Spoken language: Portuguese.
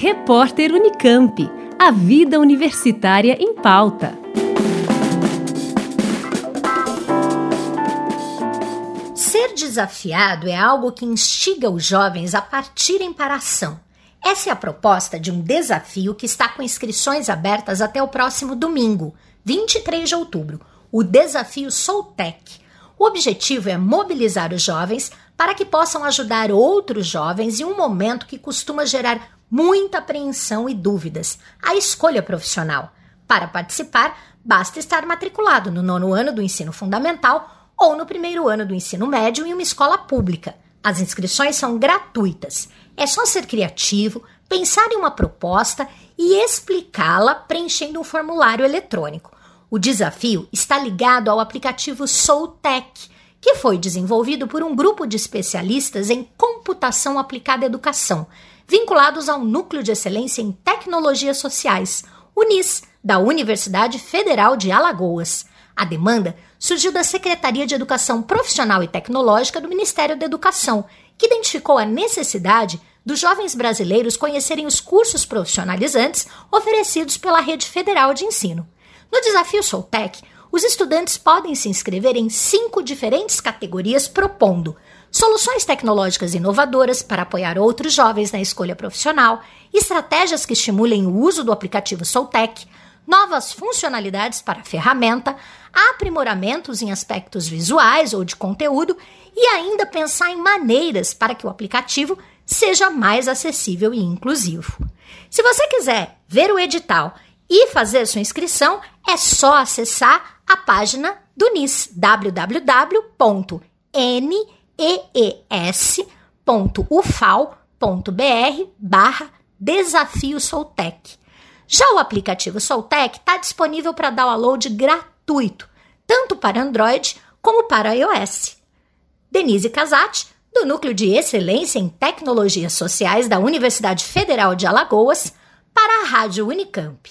Repórter Unicamp. A vida universitária em pauta. Ser desafiado é algo que instiga os jovens a partirem para a ação. Essa é a proposta de um desafio que está com inscrições abertas até o próximo domingo, 23 de outubro, o Desafio Soultech. O objetivo é mobilizar os jovens para que possam ajudar outros jovens em um momento que costuma gerar muita apreensão e dúvidas, a escolha profissional. Para participar, basta estar matriculado no nono ano do ensino fundamental ou no primeiro ano do ensino médio em uma escola pública. As inscrições são gratuitas. É só ser criativo, pensar em uma proposta e explicá-la preenchendo um formulário eletrônico. O desafio está ligado ao aplicativo Soultech, que foi desenvolvido por um grupo de especialistas em computação aplicada à educação, vinculados ao Núcleo de Excelência em Tecnologias Sociais, UNIS, da Universidade Federal de Alagoas. A demanda surgiu da Secretaria de Educação Profissional e Tecnológica do Ministério da Educação, que identificou a necessidade dos jovens brasileiros conhecerem os cursos profissionalizantes oferecidos pela Rede Federal de Ensino. No desafio Soultech, os estudantes podem se inscrever em cinco diferentes categorias propondo soluções tecnológicas inovadoras para apoiar outros jovens na escolha profissional, estratégias que estimulem o uso do aplicativo Soultech, novas funcionalidades para a ferramenta, aprimoramentos em aspectos visuais ou de conteúdo e ainda pensar em maneiras para que o aplicativo seja mais acessível e inclusivo. Se você quiser ver o edital e fazer sua inscrição, é só acessar a página do NIS, www.nees.ufal.br barra Desafio Soltec. Já o aplicativo Soltec está disponível para download gratuito, tanto para Android como para iOS. Denise Casati, do Núcleo de Excelência em Tecnologias Sociais da Universidade Federal de Alagoas, para a Rádio Unicamp.